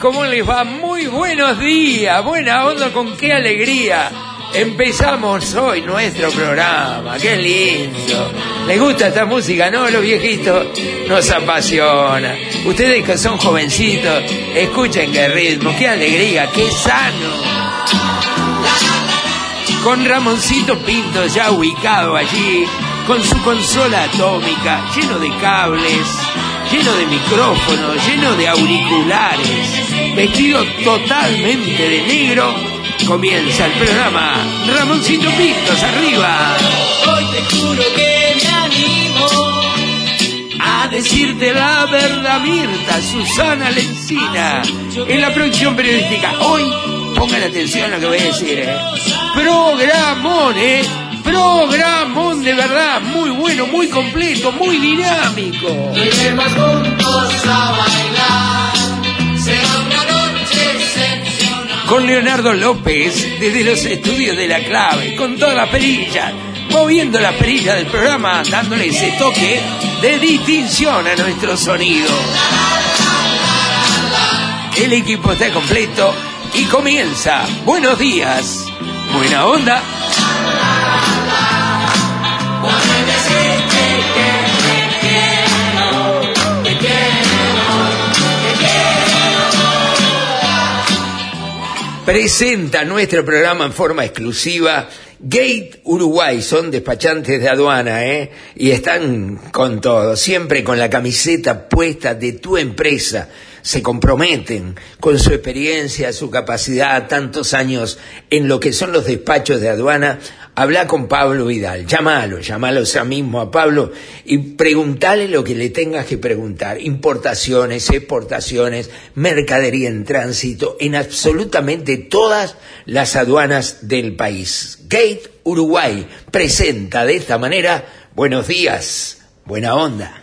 ¿Cómo les va? Muy buenos días, buena onda, con qué alegría. Empezamos hoy nuestro programa, qué lindo. ¿Les gusta esta música, no? Los viejitos nos apasiona. Ustedes que son jovencitos, escuchen qué ritmo, qué alegría, qué sano. Con Ramoncito Pinto ya ubicado allí, con su consola atómica, lleno de cables, lleno de micrófonos, lleno de auriculares, vestido totalmente de negro, comienza el programa Ramoncito Pintos arriba. Hoy te juro que me animo A decirte la verdad, Mirta, Susana Lencina, en la producción periodística. Hoy, pongan atención a lo que voy a decir, ¿eh? Programón, ¿eh? Programón de verdad, muy bueno, muy completo, muy dinámico. Iremos juntos a bailar. Con Leonardo López, desde los estudios de la clave, con todas las perillas, moviendo las perillas del programa, dándole ese toque de distinción a nuestro sonido. El equipo está completo y comienza. Buenos días, buena onda. Presenta nuestro programa en forma exclusiva Gate Uruguay, son despachantes de aduana, ¿eh? Y están con todo, siempre con la camiseta puesta de tu empresa. Se comprometen con su experiencia, su capacidad, tantos años en lo que son los despachos de aduana. Habla con Pablo Vidal, llámalo, llámalo ya mismo a Pablo y preguntale lo que le tengas que preguntar. Importaciones, exportaciones, mercadería en tránsito, en absolutamente todas las aduanas del país. Gate Uruguay presenta de esta manera, buenos días, buena onda.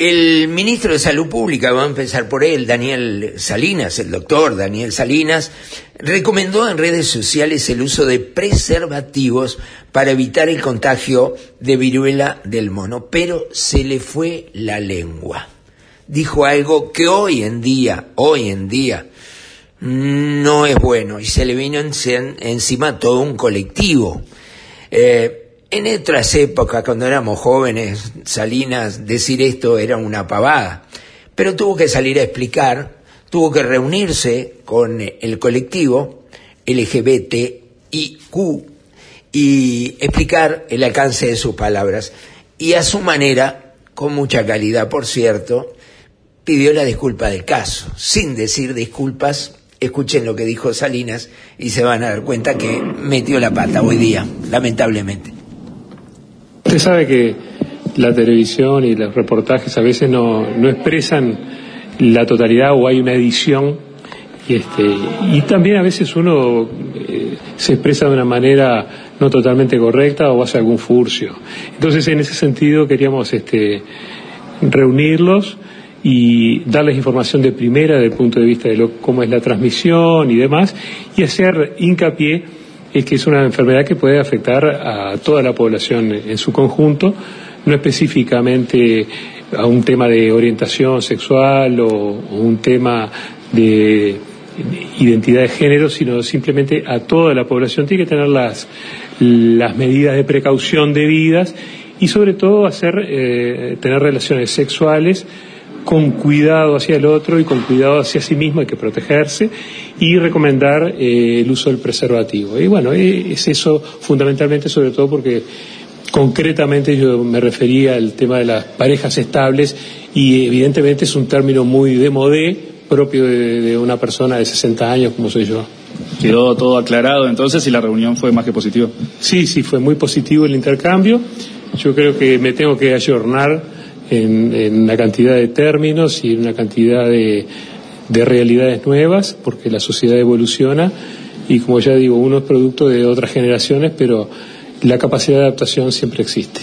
El ministro de Salud Pública, vamos a empezar por él, Daniel Salinas, el doctor Daniel Salinas, recomendó en redes sociales el uso de preservativos para evitar el contagio de viruela del mono, pero se le fue la lengua. Dijo algo que hoy en día, hoy en día, no es bueno y se le vino en- encima todo un colectivo. Eh, en otras épocas, cuando éramos jóvenes, Salinas, decir esto era una pavada, pero tuvo que salir a explicar, tuvo que reunirse con el colectivo LGBTIQ y explicar el alcance de sus palabras. Y a su manera, con mucha calidad, por cierto, pidió la disculpa del caso, sin decir disculpas. Escuchen lo que dijo Salinas y se van a dar cuenta que metió la pata hoy día, lamentablemente. Usted sabe que la televisión y los reportajes a veces no, no expresan la totalidad o hay una edición y, este, y también a veces uno eh, se expresa de una manera no totalmente correcta o hace algún furcio. Entonces, en ese sentido, queríamos este, reunirlos y darles información de primera desde el punto de vista de lo, cómo es la transmisión y demás, y hacer hincapié en que es una enfermedad que puede afectar a toda la población en su conjunto, no específicamente a un tema de orientación sexual o, o un tema de identidad de género, sino simplemente a toda la población. Tiene que tener las, las medidas de precaución debidas y sobre todo hacer, eh, tener relaciones sexuales con cuidado hacia el otro y con cuidado hacia sí mismo, hay que protegerse y recomendar eh, el uso del preservativo. Y bueno, eh, es eso fundamentalmente, sobre todo porque concretamente yo me refería al tema de las parejas estables y evidentemente es un término muy de modé propio de, de una persona de 60 años como soy yo. Quedó todo aclarado entonces y la reunión fue más que positiva. Sí, sí, fue muy positivo el intercambio. Yo creo que me tengo que ayornar en, en una cantidad de términos y en una cantidad de, de realidades nuevas, porque la sociedad evoluciona y como ya digo, uno es producto de otras generaciones, pero la capacidad de adaptación siempre existe.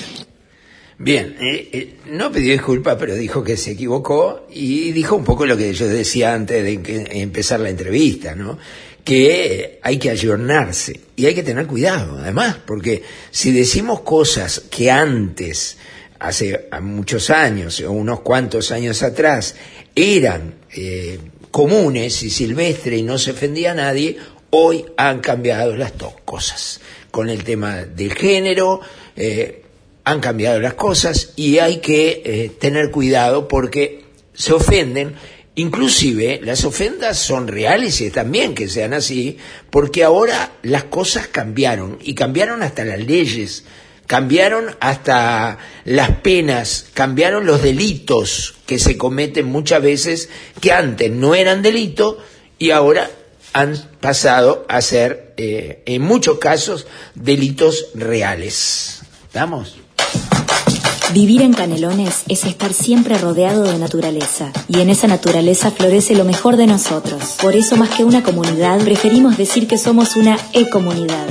Bien, eh, eh, no pidió disculpas, pero dijo que se equivocó y dijo un poco lo que yo decía antes de que- empezar la entrevista, ¿no? Que hay que ayornarse y hay que tener cuidado, además, porque si decimos cosas que antes, hace muchos años o unos cuantos años atrás, eran eh, comunes y silvestres y no se ofendía a nadie, hoy han cambiado las dos cosas. Con el tema del género, eh, han cambiado las cosas y hay que eh, tener cuidado porque se ofenden, inclusive las ofendas son reales y están bien que sean así, porque ahora las cosas cambiaron y cambiaron hasta las leyes, cambiaron hasta las penas, cambiaron los delitos que se cometen muchas veces que antes no eran delito y ahora han pasado a ser, eh, en muchos casos, delitos reales. ¿Estamos? Vivir en Canelones es estar siempre rodeado de naturaleza, y en esa naturaleza florece lo mejor de nosotros. Por eso, más que una comunidad, preferimos decir que somos una e-comunidad.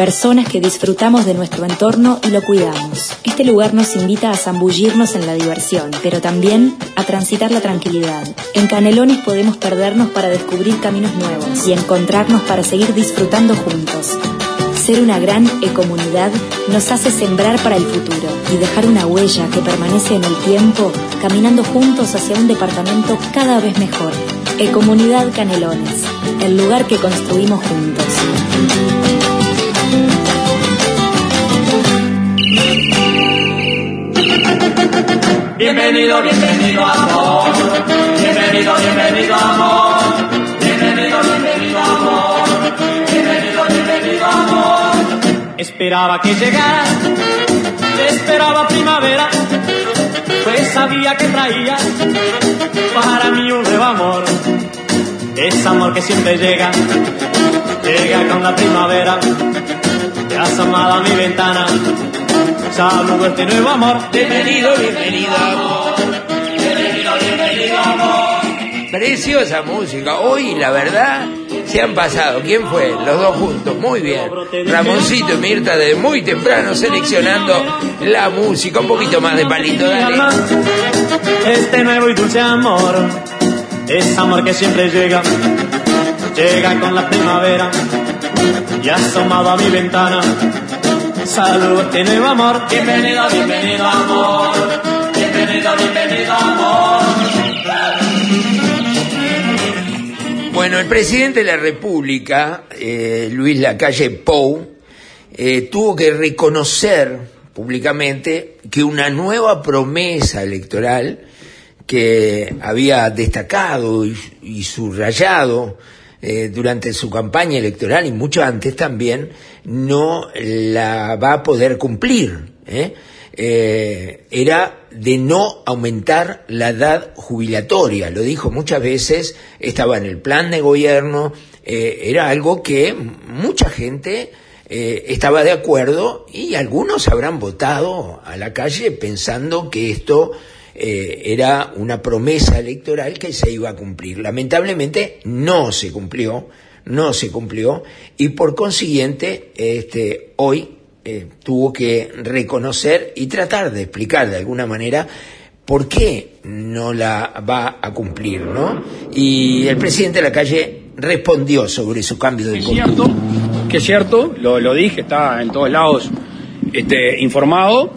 Personas que disfrutamos de nuestro entorno y lo cuidamos. Este lugar nos invita a zambullirnos en la diversión, pero también a transitar la tranquilidad. En Canelones podemos perdernos para descubrir caminos nuevos y encontrarnos para seguir disfrutando juntos. Ser una gran ecomunidad nos hace sembrar para el futuro y dejar una huella que permanece en el tiempo, caminando juntos hacia un departamento cada vez mejor. Ecomunidad Canelones, el lugar que construimos juntos. Bienvenido, bienvenido amor. Bienvenido, bienvenido amor. Bienvenido, bienvenido amor. Bienvenido, bienvenido amor. Esperaba que llegara, esperaba primavera, pues sabía que traía para mí un nuevo amor. Es amor que siempre llega, llega con la primavera, te ha asomado a mi ventana. Saludo este nuevo amor. Bienvenido, bienvenido amor. Bienvenido, bienvenido amor. Preciosa música. Hoy, la verdad, se han pasado. ¿Quién fue? Los dos juntos. Muy bien. Ramoncito y Mirta de muy temprano seleccionando la música. Un poquito más de palito, Mi dale. Este nuevo y dulce amor es amor que siempre llega, llega con la primavera y asomado a mi ventana. Saludo este nuevo amor. Bienvenido, bienvenido amor. Bienvenido, bienvenido amor. Bueno, el presidente de la República, eh, Luis Lacalle Pou, eh, tuvo que reconocer públicamente que una nueva promesa electoral que había destacado y, y subrayado eh, durante su campaña electoral y mucho antes también, no la va a poder cumplir. ¿eh? eh, era de no aumentar la edad jubilatoria. Lo dijo muchas veces, estaba en el plan de gobierno, eh, era algo que mucha gente estaba de acuerdo y algunos habrán votado a la calle pensando que esto era una promesa electoral que se iba a cumplir. Lamentablemente no se cumplió, no se cumplió y por consiguiente este, hoy eh, tuvo que reconocer y tratar de explicar de alguna manera por qué no la va a cumplir, ¿no? Y el presidente de la calle respondió sobre su cambio de es cierto, que es cierto, lo, lo, dije, está en todos lados este, informado.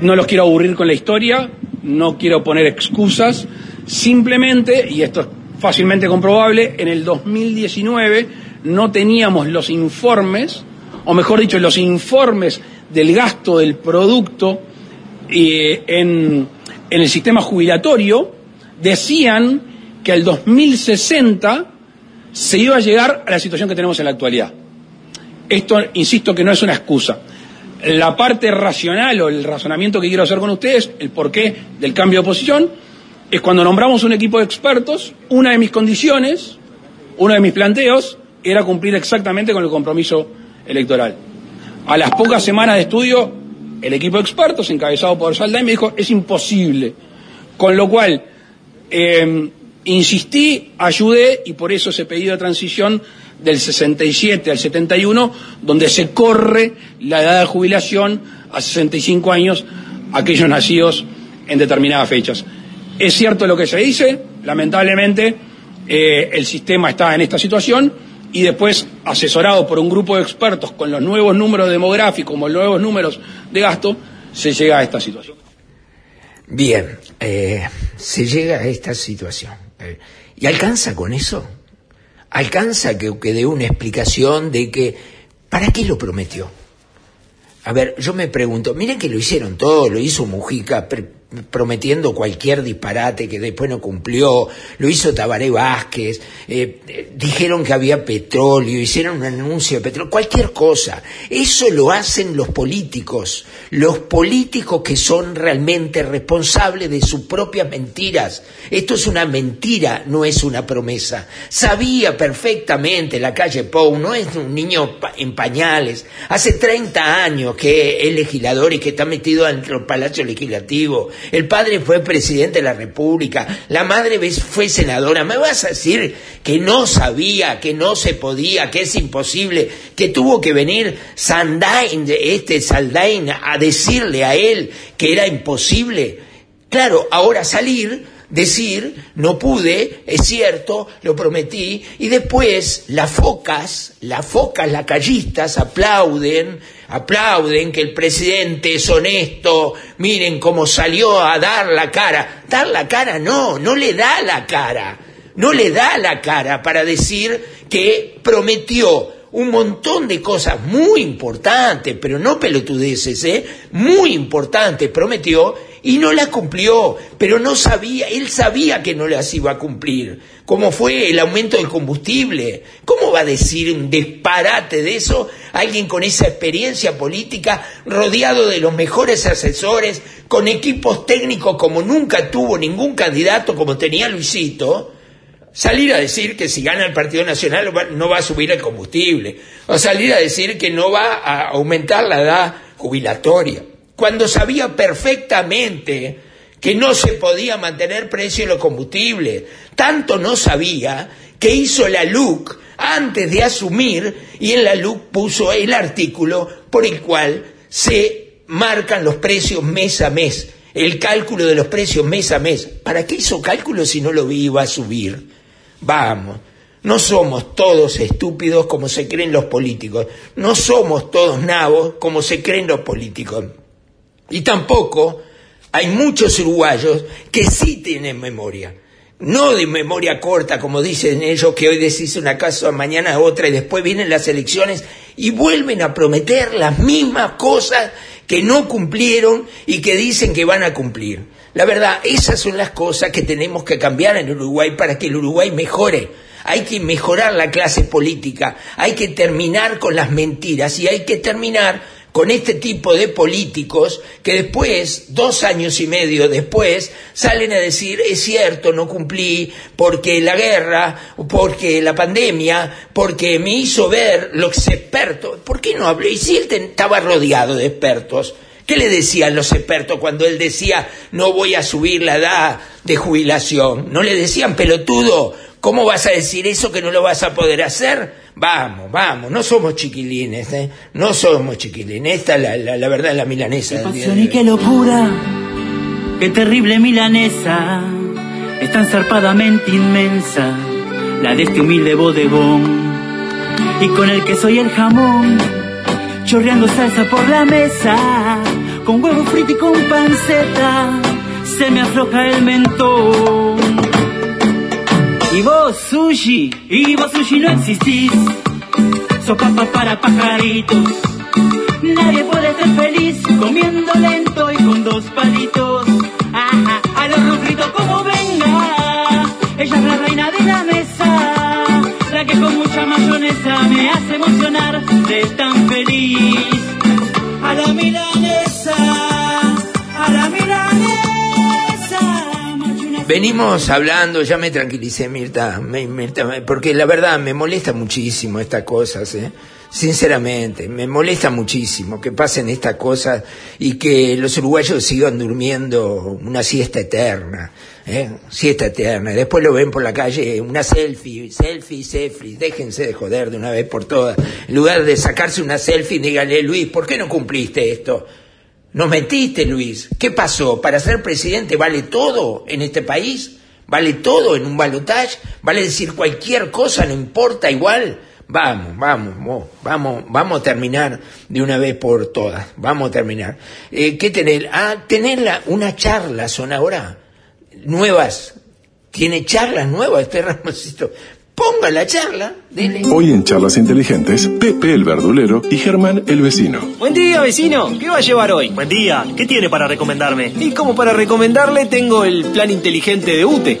No los quiero aburrir con la historia, no quiero poner excusas, simplemente, y esto es fácilmente comprobable, en el 2019 no teníamos los informes o mejor dicho, los informes del gasto del producto eh, en, en el sistema jubilatorio decían que al 2060 se iba a llegar a la situación que tenemos en la actualidad. Esto, insisto, que no es una excusa. La parte racional o el razonamiento que quiero hacer con ustedes, el porqué del cambio de posición, es cuando nombramos un equipo de expertos, una de mis condiciones, uno de mis planteos, era cumplir exactamente con el compromiso electoral. A las pocas semanas de estudio, el equipo de expertos, encabezado por Saldain, me dijo, es imposible. Con lo cual, em, insistí, ayudé, y por eso ese pedido de transición del 67 al 71, donde se corre la edad de jubilación a 65 años aquellos nacidos en determinadas fechas. Es cierto lo que se dice, lamentablemente eh, el sistema está en esta situación, y después, asesorado por un grupo de expertos con los nuevos números demográficos, con los nuevos números de gasto, se llega a esta situación. Bien, eh, se llega a esta situación. Eh, ¿Y alcanza con eso? ¿Alcanza que, que dé una explicación de que, ¿para qué lo prometió? A ver, yo me pregunto, miren que lo hicieron todo, lo hizo Mujica, prometiendo cualquier disparate que después no cumplió, lo hizo Tabaré Vázquez, eh, dijeron que había petróleo, hicieron un anuncio de petróleo, cualquier cosa. Eso lo hacen los políticos, los políticos que son realmente responsables de sus propias mentiras. Esto es una mentira, no es una promesa. Sabía perfectamente la calle Pou, no es un niño en pañales, hace 30 años que es legislador y que está metido dentro del Palacio Legislativo, el padre fue presidente de la República, la madre fue senadora. ¿Me vas a decir que no sabía, que no se podía, que es imposible, que tuvo que venir Sandain, este Saldain, a decirle a él que era imposible? Claro, ahora salir decir, no pude, es cierto, lo prometí, y después las focas, las focas lacayistas aplauden, aplauden que el presidente es honesto, miren cómo salió a dar la cara. Dar la cara no, no le da la cara, no le da la cara para decir que prometió un montón de cosas muy importantes, pero no pelotudeces, ¿eh? muy importantes, prometió y no la cumplió, pero no sabía, él sabía que no las iba a cumplir, como fue el aumento del combustible. ¿Cómo va a decir un disparate de eso alguien con esa experiencia política, rodeado de los mejores asesores, con equipos técnicos como nunca tuvo ningún candidato como tenía Luisito? Salir a decir que si gana el Partido Nacional no va a subir el combustible, o salir a decir que no va a aumentar la edad jubilatoria cuando sabía perfectamente que no se podía mantener precio de los combustibles. Tanto no sabía que hizo la LUC antes de asumir y en la LUC puso el artículo por el cual se marcan los precios mes a mes, el cálculo de los precios mes a mes. ¿Para qué hizo cálculo si no lo iba a subir? Vamos, no somos todos estúpidos como se creen los políticos, no somos todos nabos como se creen los políticos. Y tampoco hay muchos uruguayos que sí tienen memoria. No de memoria corta, como dicen ellos, que hoy decís una cosa, mañana otra, y después vienen las elecciones y vuelven a prometer las mismas cosas que no cumplieron y que dicen que van a cumplir. La verdad, esas son las cosas que tenemos que cambiar en Uruguay para que el Uruguay mejore. Hay que mejorar la clase política, hay que terminar con las mentiras y hay que terminar con este tipo de políticos que después, dos años y medio después, salen a decir, es cierto, no cumplí porque la guerra, porque la pandemia, porque me hizo ver los expertos. ¿Por qué no habló? Y si él estaba rodeado de expertos, ¿Qué le decían los expertos cuando él decía no voy a subir la edad de jubilación? ¿No le decían pelotudo? ¿Cómo vas a decir eso que no lo vas a poder hacer? Vamos, vamos, no somos chiquilines, ¿eh? No somos chiquilines. Esta es la, la, verdad, la milanesa. Qué pasión y qué locura, qué terrible milanesa, es tan zarpadamente inmensa, la de este humilde bodegón. Y con el queso y el jamón, chorreando salsa por la mesa, con huevo frito y con panceta, se me afloja el mentón. Y vos, sushi, y vos, sushi, no existís. Sos papa para pajaritos. Nadie puede ser feliz comiendo lento y con dos palitos. A los fritos como venga. Ella es la reina de la mesa. La que con mucha mayonesa me hace emocionar de tan feliz. A la milanesa, Venimos hablando, ya me tranquilicé, Mirta, Mirta, porque la verdad me molesta muchísimo estas cosas, ¿eh? sinceramente, me molesta muchísimo que pasen estas cosas y que los uruguayos sigan durmiendo una siesta eterna, ¿eh? siesta eterna. Después lo ven por la calle, una selfie, selfie, selfie, déjense de joder de una vez por todas. En lugar de sacarse una selfie, dígale, Luis, ¿por qué no cumpliste esto? Nos mentiste, Luis. ¿Qué pasó? ¿Para ser presidente vale todo en este país? ¿Vale todo en un balotaje? ¿Vale decir cualquier cosa? ¿No importa igual? Vamos, vamos, vamos, vamos a terminar de una vez por todas. Vamos a terminar. Eh, ¿Qué tener? Ah, tener una charla son ahora nuevas. Tiene charlas nuevas este Ramosito. Ponga la charla. Hoy en Charlas Inteligentes, Pepe el verdulero y Germán el vecino. Buen día, vecino. ¿Qué va a llevar hoy? Buen día. ¿Qué tiene para recomendarme? Y como para recomendarle, tengo el plan inteligente de UTE.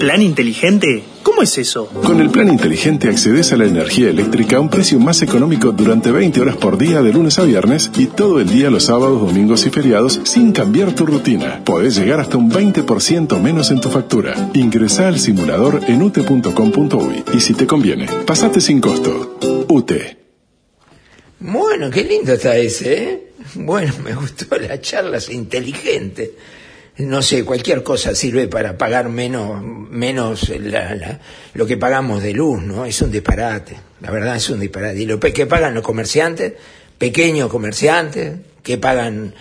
¿Plan inteligente? ¿Cómo es eso? Con el plan inteligente accedes a la energía eléctrica a un precio más económico durante 20 horas por día de lunes a viernes y todo el día los sábados, domingos y feriados sin cambiar tu rutina. Podés llegar hasta un 20% menos en tu factura. Ingresa al simulador en ute.com.uy y si te conviene, pasate sin costo. UTE. Bueno, qué lindo está ese, ¿eh? Bueno, me gustó la charla, es inteligente no sé, cualquier cosa sirve para pagar menos, menos lo que pagamos de luz, ¿no? Es un disparate, la verdad es un disparate. Y lo que pagan los comerciantes, pequeños comerciantes, que pagan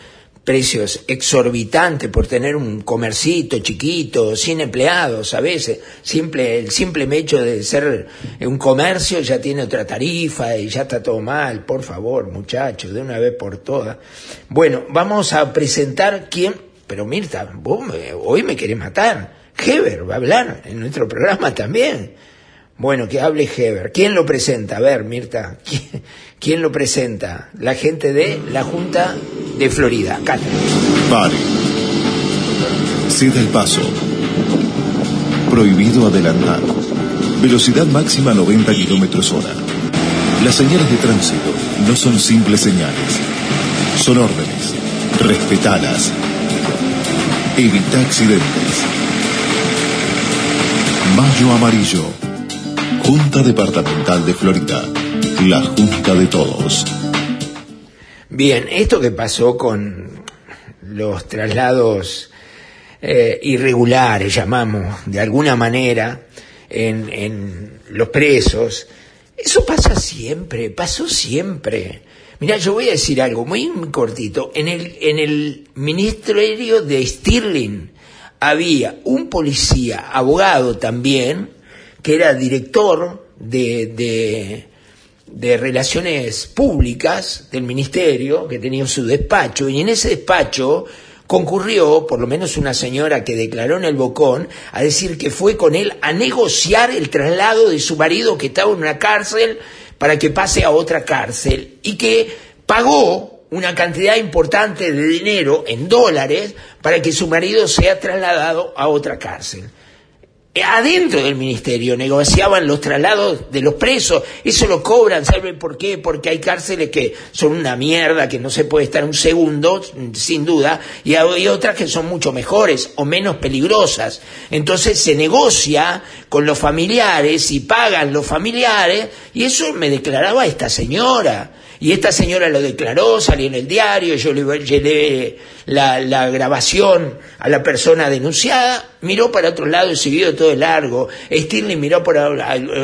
precios exorbitantes por tener un comercito chiquito, sin empleados a veces. Simple, el simple hecho de ser un comercio ya tiene otra tarifa y ya está todo mal. Por favor, muchachos, de una vez por todas. Bueno, vamos a presentar quién pero Mirta, vos hoy me querés matar. Heber va a hablar en nuestro programa también. Bueno, que hable Heber. ¿Quién lo presenta? A ver, Mirta, ¿quién, lo presenta? La gente de la Junta de Florida. Cata. Pare. Ceda el paso. Prohibido adelantar. Velocidad máxima 90 kilómetros hora. Las señales de tránsito no son simples señales. Son órdenes. Respetalas. Evita accidentes. Mayo Amarillo. Junta Departamental de Florida. La Junta de Todos. Bien, esto que pasó con los traslados eh, irregulares, llamamos, de alguna manera, en, en los presos, eso pasa siempre, pasó siempre. Mira, yo voy a decir algo muy, cortito. En el, en el ministerio de Stirling había un policía, abogado también, que era director de, de, de relaciones públicas del ministerio, que tenía su despacho, y en ese despacho concurrió, por lo menos una señora que declaró en el Bocón, a decir que fue con él a negociar el traslado de su marido que estaba en una cárcel para que pase a otra cárcel y que pagó una cantidad importante de dinero en dólares para que su marido sea trasladado a otra cárcel. Adentro del ministerio negociaban los traslados de los presos, eso lo cobran, ¿saben por qué? Porque hay cárceles que son una mierda, que no se puede estar un segundo, sin duda, y hay otras que son mucho mejores o menos peligrosas. Entonces se negocia con los familiares y pagan los familiares, y eso me declaraba esta señora. Y esta señora lo declaró, salió en el diario, yo le llevé la, la grabación a la persona denunciada, miró para otro lado y siguió todo el largo. Stirling miró para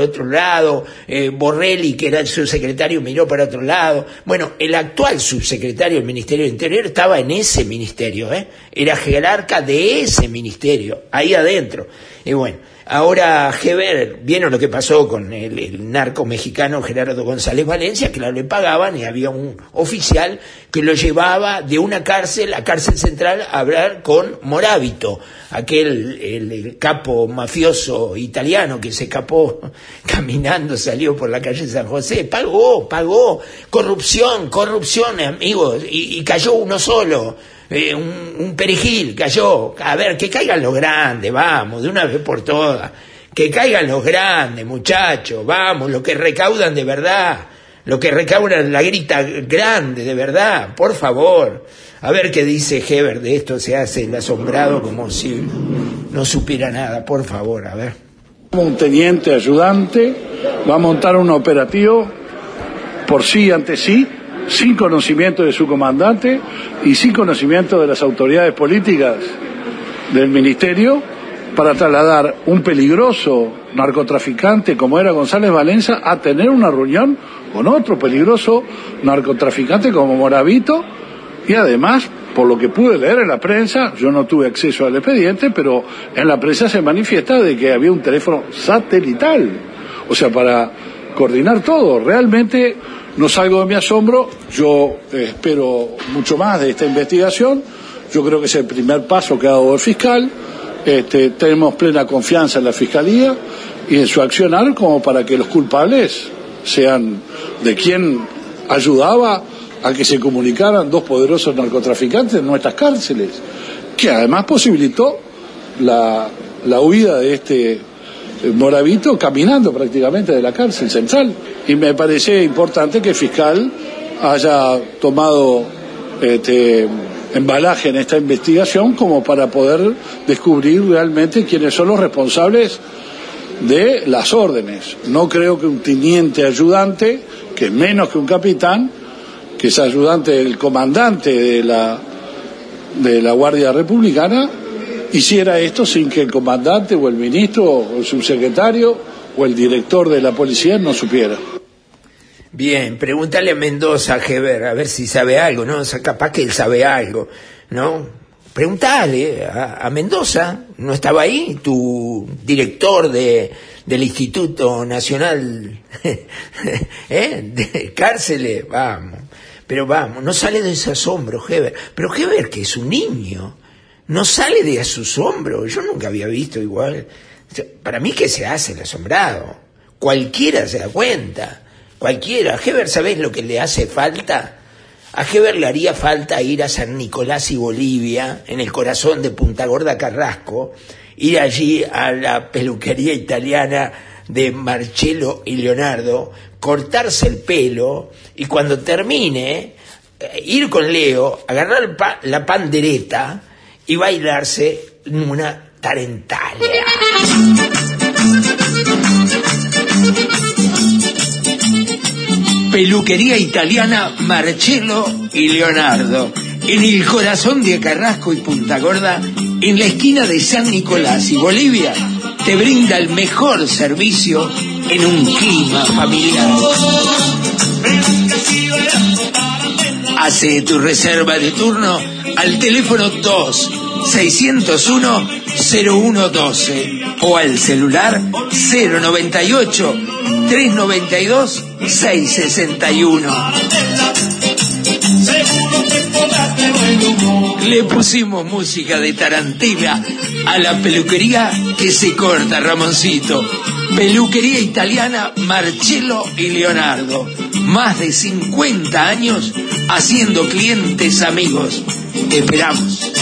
otro lado, eh, Borrelli, que era el subsecretario, miró para otro lado. Bueno, el actual subsecretario del Ministerio del Interior estaba en ese ministerio, ¿eh? era jerarca de ese ministerio, ahí adentro. Y bueno, Ahora, Heber, vieron lo que pasó con el, narco mexicano Gerardo González Valencia, que le pagaban y había un oficial que lo llevaba de una cárcel a cárcel central a hablar con Morábito, aquel el, capo mafioso italiano que se escapó caminando, salió por la calle San José, pagó, pagó, corrupción, corrupción, amigos, y cayó uno solo eh, un, perejil cayó, a ver, que caigan los grandes, vamos, de una vez por todas, que caigan los grandes, muchachos, vamos, lo que recaudan de verdad, lo que recaudan la grita grande de verdad, por favor. A ver qué dice Heber de esto, se hace el asombrado como si no supiera nada, por favor, a ver. Un teniente ayudante va a montar un operativo por sí ante sí sin conocimiento de su comandante y sin conocimiento de las autoridades políticas del ministerio para trasladar un peligroso narcotraficante como era González Valencia a tener una reunión con otro peligroso narcotraficante como Moravito y además por lo que pude leer en la prensa, yo no tuve acceso al expediente, pero en la prensa se manifiesta de que había un teléfono satelital, o sea, para coordinar todo. Realmente no salgo de mi asombro, yo eh, espero mucho más de esta investigación, yo creo que es el primer paso que ha dado el fiscal, este, tenemos plena confianza en la Fiscalía y en su accionar como para que los culpables sean de quien ayudaba a que se comunicaran dos poderosos narcotraficantes en nuestras cárceles, que además posibilitó la, la huida de este Moravito caminando prácticamente de la cárcel central. Y me parece importante que el fiscal haya tomado este, embalaje en esta investigación como para poder descubrir realmente quiénes son los responsables de las órdenes. No creo que un teniente ayudante, que es menos que un capitán, que es ayudante del comandante de la, de la Guardia Republicana, hiciera esto sin que el comandante o el ministro o el subsecretario o el director de la policía no supiera. Bien, pregúntale a Mendoza, Heber, a ver si sabe algo, ¿no? O capaz que él sabe algo, ¿no? Pregúntale a, Mendoza, ¿no estaba ahí? Tu director de, del Instituto Nacional ¿eh? de Cárceles, vamos. Pero vamos, no sale de ese asombro, Heber. Pero Heber, que es un niño, no sale de a sus hombros. Yo nunca había visto igual. Para mí que se hace el asombrado. Cualquiera se da cuenta. Cualquiera. A Heber, ¿sabés lo que le hace falta? A Heber le haría falta ir a San Nicolás y Bolivia, en el corazón de Punta Gorda Carrasco, ir allí a la peluquería italiana de Marcello y Leonardo, cortarse el pelo y cuando termine, eh, ir con Leo, agarrar la pandereta, y bailarse una tarentalia. Peluquería italiana Marcello y Leonardo, en el corazón de Carrasco y Punta Gorda, en la esquina de San Nicolás y Bolivia, te brinda el mejor servicio en un clima familiar. Hace tu reserva de turno al teléfono 2 601 0112 o al celular 098 392 661. Le pusimos música de Tarantela a la peluquería que se corta, Ramoncito. Peluquería italiana Marcello y Leonardo. Más de 50 años haciendo clientes amigos. Esperamos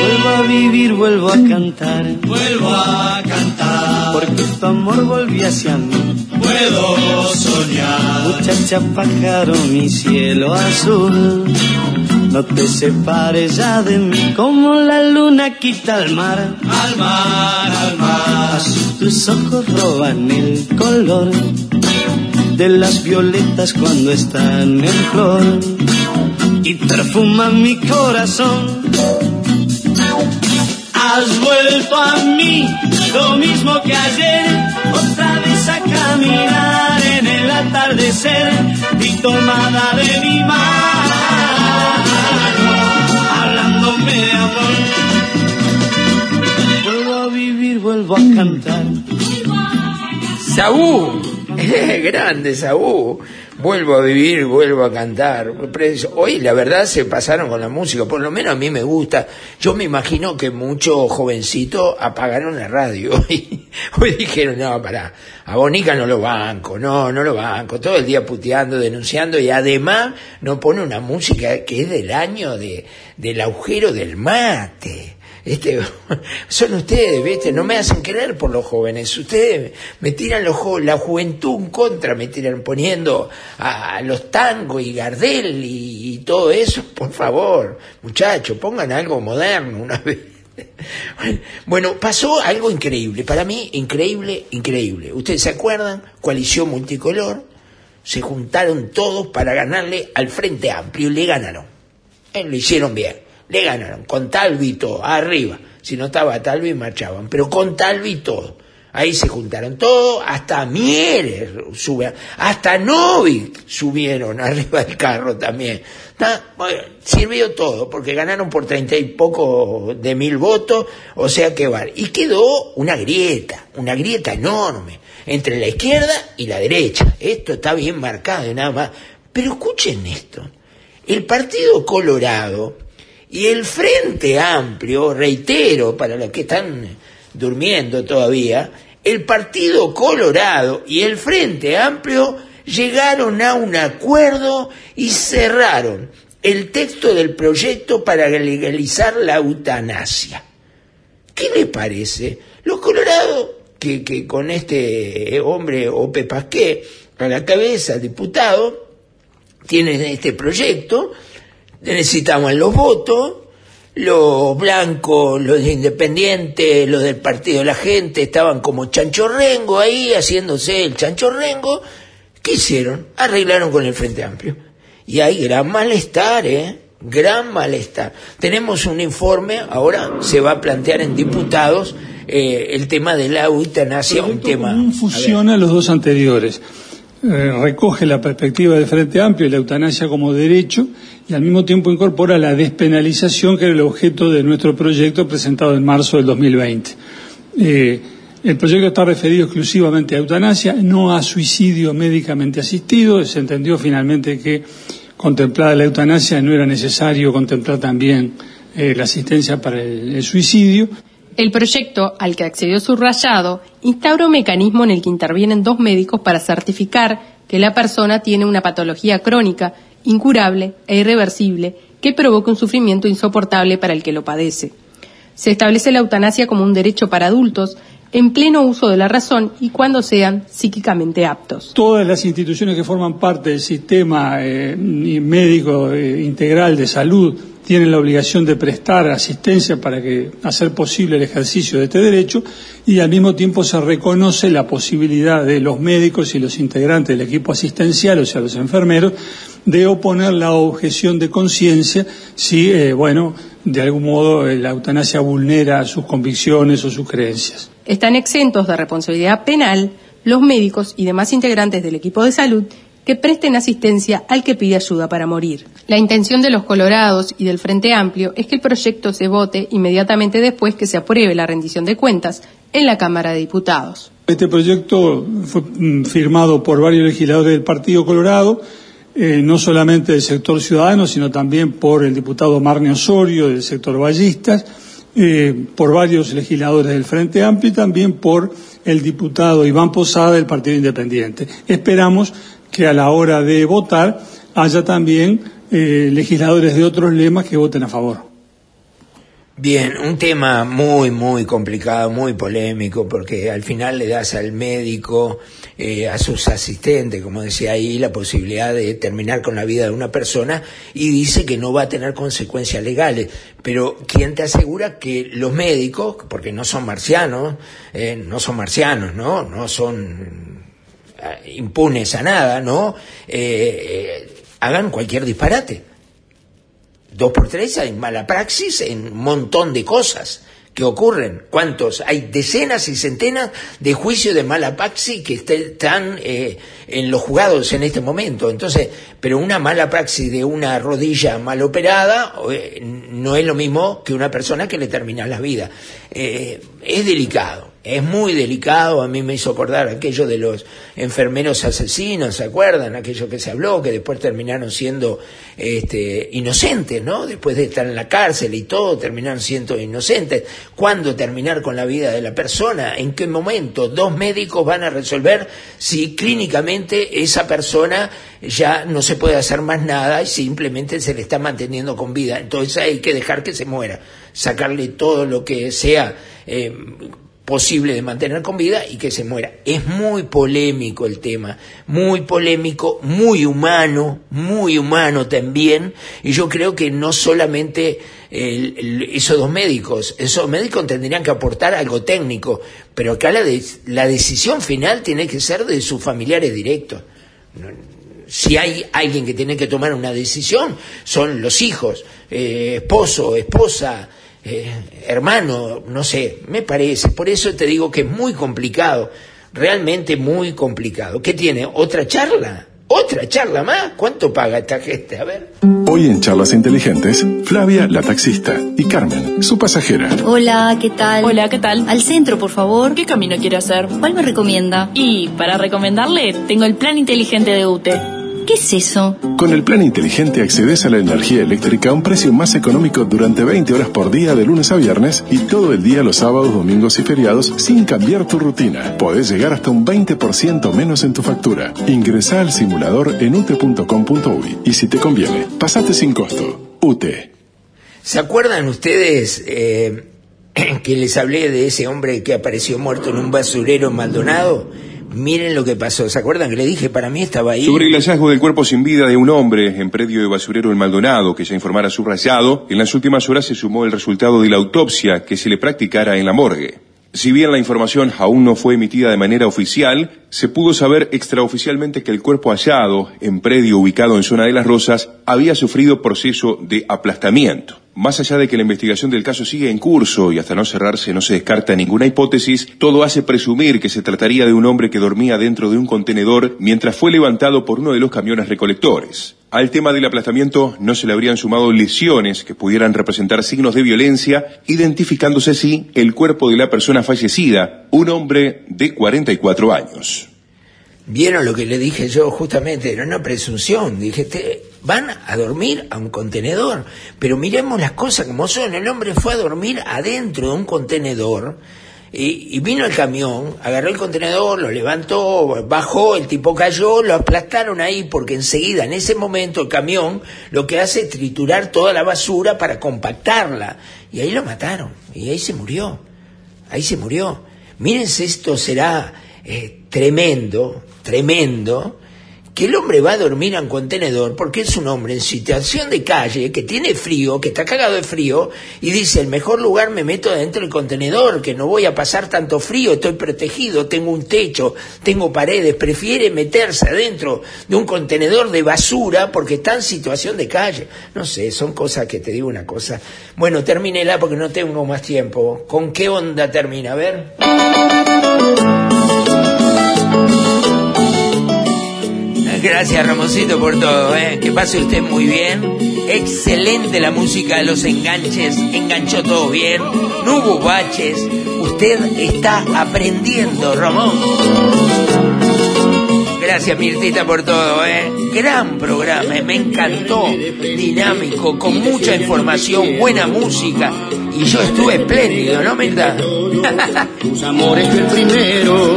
vuelvo a vivir, vuelvo a cantar, vuelvo a cantar, porque tu amor volvió hacia mí. Puedo soñar, muchacha pájaro, mi cielo azul. No te separes ya de mí como la luna quita al mar. Al mar, al mar. Así tus ojos roban el color de las violetas cuando están en flor y perfuman mi corazón. Has vuelto a mí, lo mismo que ayer, otra vez a caminar en el atardecer y tomada de mi mano, vuelvo a cantar. Saúl, grande Saúl. Vuelvo a vivir, vuelvo a cantar. Hoy la verdad se pasaron con la música, por lo menos a mí me gusta. Yo me imagino que muchos jovencitos apagaron la radio y hoy dijeron, no, pará, a Bonica no lo banco, no, no lo banco, todo el día puteando, denunciando y además no pone una música que es del año de, del agujero del mate. Este, son ustedes, ¿viste? No me hacen querer por los jóvenes. Ustedes me tiran los la juventud en contra, me tiran poniendo a, los tangos y Gardel y, y, todo eso. Por favor, muchachos, pongan algo moderno una vez. Bueno, pasó algo increíble. Para mí, increíble, increíble. ¿Ustedes se acuerdan? Coalición multicolor. Se juntaron todos para ganarle al Frente Amplio y le ganaron. Eh, lo hicieron bien le ganaron, con Talvi todo, arriba. Si no estaba Talvi, marchaban, pero con Talvi todo. Ahí se juntaron todos, hasta Mieres sube, hasta Novi subieron arriba del carro también. Sirvió todo, porque ganaron por treinta y poco de mil votos, o sea que va. Y quedó una grieta, una grieta enorme, entre la izquierda y la derecha. Esto está bien marcado y nada más. Pero escuchen esto, el Partido Colorado, y el Frente Amplio, reitero, para los que están durmiendo todavía, el Partido Colorado y el Frente Amplio llegaron a un acuerdo y cerraron el texto del proyecto para legalizar la eutanasia. ¿Qué les parece? Los colorados, que, que con este hombre Ope Pasqué a la cabeza, diputado, tienen este proyecto, necesitamos los votos, los blancos, los independientes, los del Partido de la Gente estaban como chanchorrengo ahí, haciéndose el chanchorrengo. ¿Qué hicieron? Arreglaron con el Frente Amplio. Y hay gran malestar, ¿eh? Gran malestar. Tenemos un informe, ahora se va a plantear en diputados eh, el tema de la eutanasia, un tema... fusiona los dos anteriores. Eh, recoge la perspectiva del Frente Amplio y la eutanasia como derecho y al mismo tiempo incorpora la despenalización que era el objeto de nuestro proyecto presentado en marzo del 2020. Eh, el proyecto está referido exclusivamente a eutanasia, no a suicidio médicamente asistido. Se entendió finalmente que contemplada la eutanasia no era necesario contemplar también eh, la asistencia para el suicidio. El proyecto, al que accedió subrayado, instaura un mecanismo en el que intervienen dos médicos para certificar que la persona tiene una patología crónica, incurable e irreversible que provoca un sufrimiento insoportable para el que lo padece. Se establece la eutanasia como un derecho para adultos en pleno uso de la razón y cuando sean psíquicamente aptos. Todas las instituciones que forman parte del sistema eh, médico eh, integral de salud tienen la obligación de prestar asistencia para que hacer posible el ejercicio de este derecho y al mismo tiempo se reconoce la posibilidad de los médicos y los integrantes del equipo asistencial, o sea, los enfermeros, de oponer la objeción de conciencia si, eh, bueno, de algún modo eh, la eutanasia vulnera sus convicciones o sus creencias. Están exentos de responsabilidad penal los médicos y demás integrantes del equipo de salud que presten asistencia al que pide ayuda para morir. La intención de los colorados y del Frente Amplio es que el proyecto se vote inmediatamente después que se apruebe la rendición de cuentas en la Cámara de Diputados. Este proyecto fue mm, firmado por varios legisladores del Partido Colorado, eh, no solamente del sector ciudadano, sino también por el diputado Marne Osorio del sector Ballistas, eh, por varios legisladores del Frente Amplio y también por el diputado Iván Posada del Partido Independiente. Esperamos que a la hora de votar haya también eh, legisladores de otros lemas que voten a favor. Bien, un tema muy, muy complicado, muy polémico, porque al final le das al médico, eh, a sus asistentes, como decía ahí, la posibilidad de terminar con la vida de una persona y dice que no va a tener consecuencias legales. Pero ¿quién te asegura que los médicos, porque no son marcianos, eh, no son marcianos, ¿no? No son impunes a nada, ¿no? hagan cualquier disparate? dos por tres hay mala praxis en un montón de cosas que ocurren. ¿Cuántos? Hay decenas y centenas de juicios de mala praxis que están eh, en los juzgados en este momento. Entonces, pero una mala praxis de una rodilla mal operada eh, no es lo mismo que una persona que le termina la vida. Eh, es delicado es muy delicado, a mí me hizo acordar aquello de los enfermeros asesinos, ¿se acuerdan? Aquello que se habló, que después terminaron siendo este, inocentes, ¿no? Después de estar en la cárcel y todo, terminaron siendo inocentes. ¿Cuándo terminar con la vida de la persona? ¿En qué momento? Dos médicos van a resolver si clínicamente esa persona ya no se puede hacer más nada y simplemente se le está manteniendo con vida. Entonces hay que dejar que se muera, sacarle todo lo que sea. Eh, posible de mantener con vida y que se muera. Es muy polémico el tema, muy polémico, muy humano, muy humano también, y yo creo que no solamente esos dos médicos, esos médicos tendrían que aportar algo técnico, pero acá la, la decisión final tiene que ser de sus familiares directos. Si hay alguien que tiene que tomar una decisión, son los hijos, eh, esposo, esposa, eh, hermano, no sé, me parece. Por eso te digo que es muy complicado, realmente muy complicado. ¿Qué tiene? ¿Otra charla? ¿Otra charla más? ¿Cuánto paga esta gente? A ver. Hoy en Charlas Inteligentes, Flavia, la taxista, y Carmen, su pasajera. Hola, ¿qué tal? Hola, ¿qué tal? Al centro, por favor. ¿Qué camino quiere hacer? ¿Cuál me recomienda? Y para recomendarle, tengo el plan inteligente de UTE. ¿Qué es eso? Con el plan inteligente accedes a la energía eléctrica a un precio más económico durante 20 horas por día de lunes a viernes y todo el día los sábados, domingos y feriados sin cambiar tu rutina. Podés llegar hasta un 20% menos en tu factura. Ingresa al simulador en ute.com.uy y si te conviene, pasate sin costo. UTE. ¿Se acuerdan ustedes eh, que les hablé de ese hombre que apareció muerto en un basurero en Maldonado? Miren lo que pasó. ¿Se acuerdan que le dije? Para mí estaba ahí. Sobre el hallazgo del cuerpo sin vida de un hombre en predio de basurero en Maldonado, que ya informara subrayado, en las últimas horas se sumó el resultado de la autopsia que se le practicara en la morgue. Si bien la información aún no fue emitida de manera oficial, se pudo saber extraoficialmente que el cuerpo hallado, en predio ubicado en zona de las Rosas, había sufrido proceso de aplastamiento. Más allá de que la investigación del caso sigue en curso y hasta no cerrarse no se descarta ninguna hipótesis, todo hace presumir que se trataría de un hombre que dormía dentro de un contenedor mientras fue levantado por uno de los camiones recolectores. Al tema del aplastamiento no se le habrían sumado lesiones que pudieran representar signos de violencia, identificándose así el cuerpo de la persona fallecida, un hombre de 44 años. Vieron lo que le dije yo justamente, era una presunción. Dije, van a dormir a un contenedor. Pero miremos las cosas como son. El hombre fue a dormir adentro de un contenedor y, vino el camión, agarró el contenedor, lo levantó, bajó, el tipo cayó, lo aplastaron ahí porque enseguida, en ese momento, el camión lo que hace es triturar toda la basura para compactarla. Y ahí lo mataron. Y ahí se murió. Ahí se murió. Mírense, esto será eh, tremendo, tremendo, que el hombre va a dormir en contenedor porque es un hombre en situación de calle, que tiene frío, que está cagado de frío, y dice, el mejor lugar me meto dentro del contenedor, que no voy a pasar tanto frío, estoy protegido, tengo un techo, tengo paredes, prefiere meterse adentro de un contenedor de basura porque está en situación de calle. No sé, son cosas que te digo una cosa. Bueno, termínela porque no tengo más tiempo. ¿Con qué onda termina? A ver. Gracias Ramosito por todo, ¿eh? que pase usted muy bien. Excelente la música de los enganches, enganchó todo bien, no hubo baches. Usted está aprendiendo, Ramón. Gracias Mirtita por todo, ¿eh? Gran programa, me encantó, dinámico, con mucha información, buena música. Y yo estuve espléndido, ¿no, Mirta? Tus amores el primero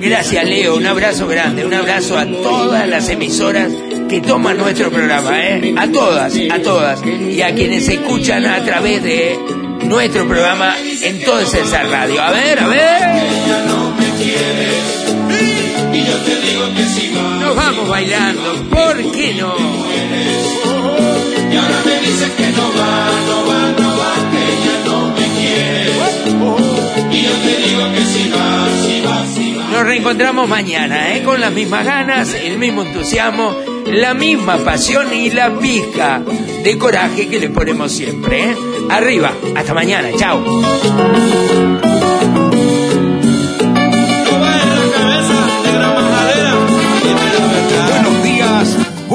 Gracias, Leo. Un abrazo grande. Un abrazo a todas las emisoras que toman nuestro programa, ¿eh? A todas, a todas. Y a quienes escuchan a través de nuestro programa en todo esa radio. A ver, a ver. Nos vamos bailando, ¿por qué no? Y ahora me dices que no va, no va, no va, que ella no me quiere. Y yo te digo que si va. Nos reencontramos mañana, ¿eh? Con las mismas ganas, el mismo entusiasmo, la misma pasión y la pizca de coraje que le ponemos siempre, ¿eh? Arriba, hasta mañana, chao.